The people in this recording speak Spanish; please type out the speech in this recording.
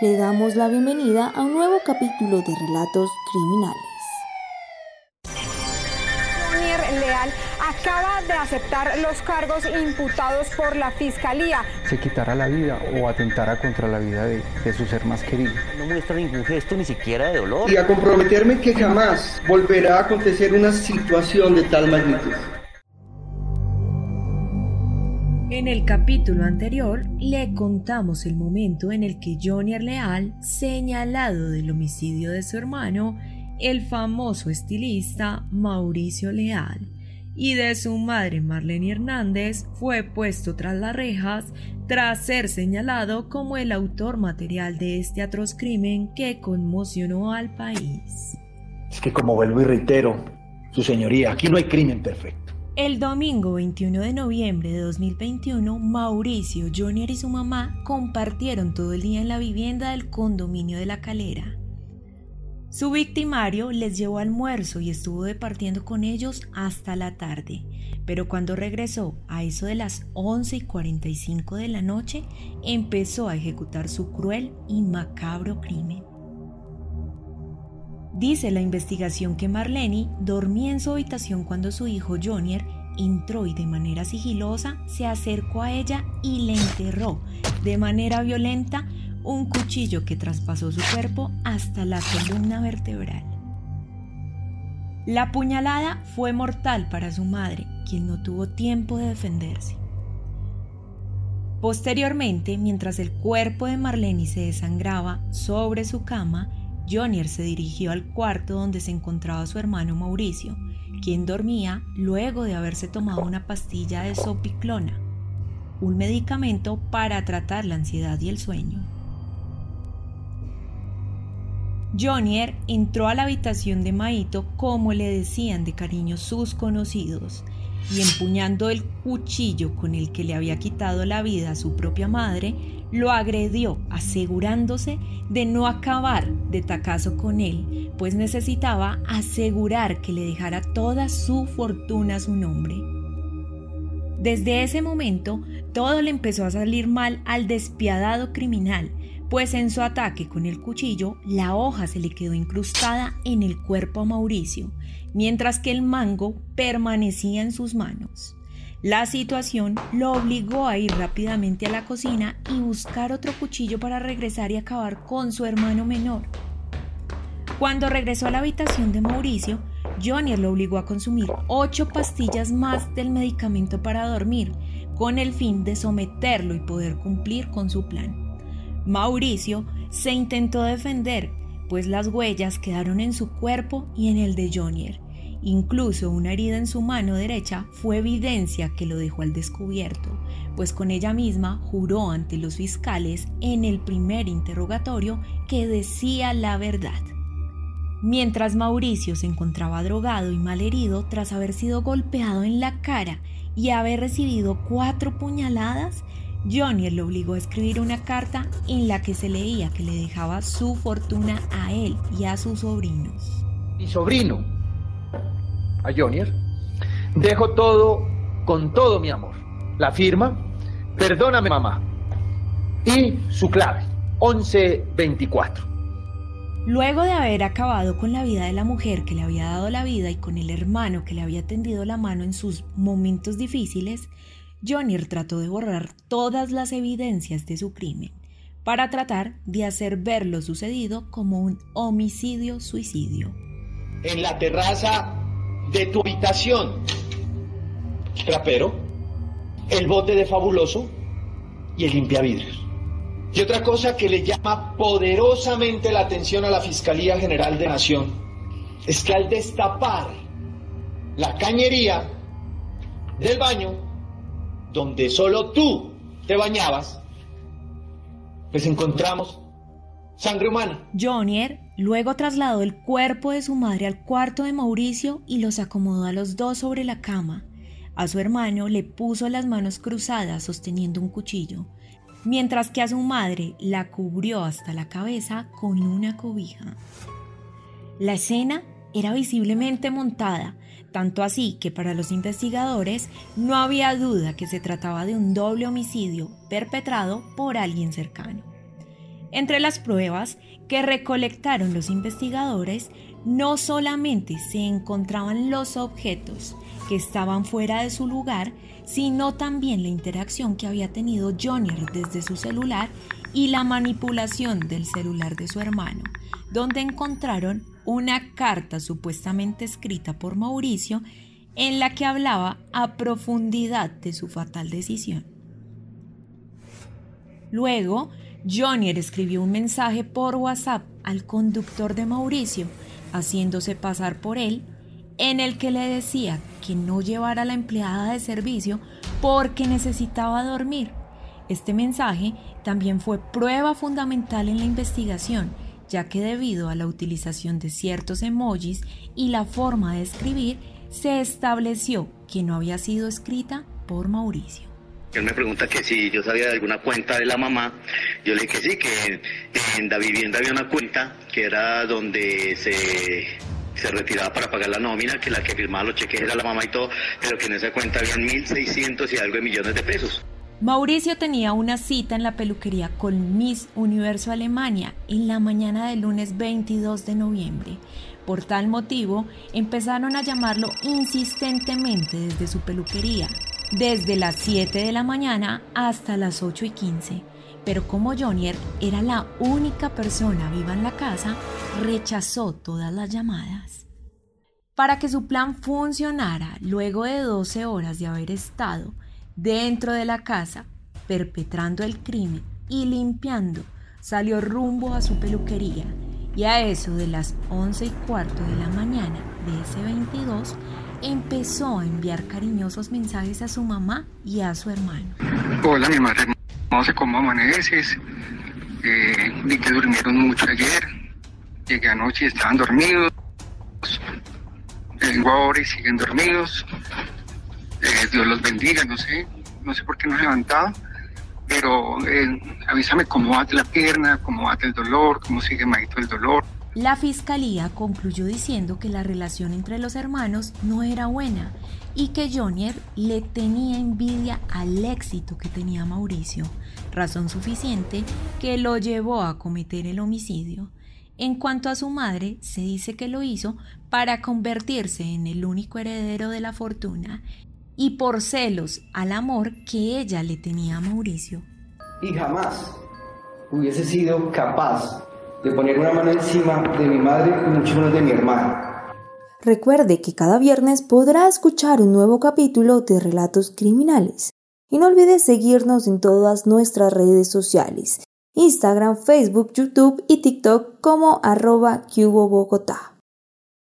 Le damos la bienvenida a un nuevo capítulo de Relatos Criminales. Leal acaba de aceptar los cargos imputados por la fiscalía. Se quitará la vida o atentara contra la vida de, de su ser más querido. No muestra ningún gesto ni siquiera de dolor. Y a comprometerme que jamás volverá a acontecer una situación de tal magnitud. En el capítulo anterior le contamos el momento en el que Johnny Leal, señalado del homicidio de su hermano, el famoso estilista Mauricio Leal, y de su madre Marlene Hernández, fue puesto tras las rejas tras ser señalado como el autor material de este atroz crimen que conmocionó al país. Es que como vuelvo y reitero, su señoría, aquí no hay crimen perfecto. El domingo 21 de noviembre de 2021, Mauricio, Junior y su mamá compartieron todo el día en la vivienda del condominio de La Calera. Su victimario les llevó almuerzo y estuvo departiendo con ellos hasta la tarde, pero cuando regresó a eso de las 11 y 45 de la noche, empezó a ejecutar su cruel y macabro crimen. Dice la investigación que Marlene dormía en su habitación cuando su hijo Jonier entró y de manera sigilosa se acercó a ella y le enterró de manera violenta un cuchillo que traspasó su cuerpo hasta la columna vertebral. La puñalada fue mortal para su madre, quien no tuvo tiempo de defenderse. Posteriormente, mientras el cuerpo de Marlene se desangraba sobre su cama, Jonier se dirigió al cuarto donde se encontraba su hermano Mauricio, quien dormía luego de haberse tomado una pastilla de sopiclona, un medicamento para tratar la ansiedad y el sueño. Jonier entró a la habitación de Maito como le decían de cariño sus conocidos, y empuñando el cuchillo con el que le había quitado la vida a su propia madre, lo agredió asegurándose de no acabar de tacazo con él, pues necesitaba asegurar que le dejara toda su fortuna a su nombre. Desde ese momento, todo le empezó a salir mal al despiadado criminal, pues en su ataque con el cuchillo, la hoja se le quedó incrustada en el cuerpo a Mauricio, mientras que el mango permanecía en sus manos. La situación lo obligó a ir rápidamente a la cocina y buscar otro cuchillo para regresar y acabar con su hermano menor. Cuando regresó a la habitación de Mauricio, Johnny lo obligó a consumir ocho pastillas más del medicamento para dormir, con el fin de someterlo y poder cumplir con su plan. Mauricio se intentó defender, pues las huellas quedaron en su cuerpo y en el de Jonier, Incluso una herida en su mano derecha fue evidencia que lo dejó al descubierto, pues con ella misma juró ante los fiscales en el primer interrogatorio que decía la verdad. Mientras Mauricio se encontraba drogado y malherido tras haber sido golpeado en la cara y haber recibido cuatro puñaladas, Johnny lo obligó a escribir una carta en la que se leía que le dejaba su fortuna a él y a sus sobrinos. Mi sobrino, a Jonier. Dejo todo con todo mi amor. La firma, perdóname mamá. Y su clave, 1124. Luego de haber acabado con la vida de la mujer que le había dado la vida y con el hermano que le había tendido la mano en sus momentos difíciles, Jonier trató de borrar todas las evidencias de su crimen para tratar de hacer ver lo sucedido como un homicidio-suicidio. En la terraza de tu habitación. Trapero, el bote de fabuloso y el limpiavidrios. Y otra cosa que le llama poderosamente la atención a la Fiscalía General de Nación es que al destapar la cañería del baño, donde solo tú te bañabas, pues encontramos sangre humana. Jonier luego trasladó el cuerpo de su madre al cuarto de Mauricio y los acomodó a los dos sobre la cama. A su hermano le puso las manos cruzadas sosteniendo un cuchillo, mientras que a su madre la cubrió hasta la cabeza con una cobija. La escena era visiblemente montada, tanto así que para los investigadores no había duda que se trataba de un doble homicidio perpetrado por alguien cercano. Entre las pruebas que recolectaron los investigadores, no solamente se encontraban los objetos que estaban fuera de su lugar, sino también la interacción que había tenido Jonier desde su celular y la manipulación del celular de su hermano, donde encontraron una carta supuestamente escrita por Mauricio en la que hablaba a profundidad de su fatal decisión. Luego, Jonier escribió un mensaje por WhatsApp al conductor de Mauricio, haciéndose pasar por él, en el que le decía que no llevara a la empleada de servicio porque necesitaba dormir. Este mensaje también fue prueba fundamental en la investigación, ya que debido a la utilización de ciertos emojis y la forma de escribir, se estableció que no había sido escrita por Mauricio. Él me pregunta que si yo sabía de alguna cuenta de la mamá. Yo le dije que sí, que en la vivienda había una cuenta que era donde se, se retiraba para pagar la nómina, que la que firmaba los cheques era la mamá y todo, pero que en esa cuenta habían 1.600 y algo de millones de pesos. Mauricio tenía una cita en la peluquería con Miss Universo Alemania en la mañana del lunes 22 de noviembre. Por tal motivo, empezaron a llamarlo insistentemente desde su peluquería, desde las 7 de la mañana hasta las 8 y 15. Pero como Jonier era la única persona viva en la casa, rechazó todas las llamadas. Para que su plan funcionara, luego de 12 horas de haber estado dentro de la casa, perpetrando el crimen y limpiando, salió rumbo a su peluquería y a eso de las 11 y cuarto de la mañana de ese 22 empezó a enviar cariñosos mensajes a su mamá y a su hermano. Hola, mi madre, no sé cómo amaneces. Eh, vi que durmieron mucho ayer. Llegué anoche y estaban dormidos. Vengo ahora y siguen dormidos. Eh, Dios los bendiga, no sé. No sé por qué no he levantado. Pero eh, avísame cómo va la pierna, cómo va el dolor, cómo sigue Maito el dolor. La fiscalía concluyó diciendo que la relación entre los hermanos no era buena y que Jonier le tenía envidia al éxito que tenía Mauricio, razón suficiente que lo llevó a cometer el homicidio. En cuanto a su madre, se dice que lo hizo para convertirse en el único heredero de la fortuna y por celos al amor que ella le tenía a Mauricio. Y jamás hubiese sido capaz de poner una mano encima de mi madre y mucho menos de mi hermano. Recuerde que cada viernes podrá escuchar un nuevo capítulo de Relatos Criminales. Y no olvide seguirnos en todas nuestras redes sociales, Instagram, Facebook, YouTube y TikTok como arroba Cubo Bogotá.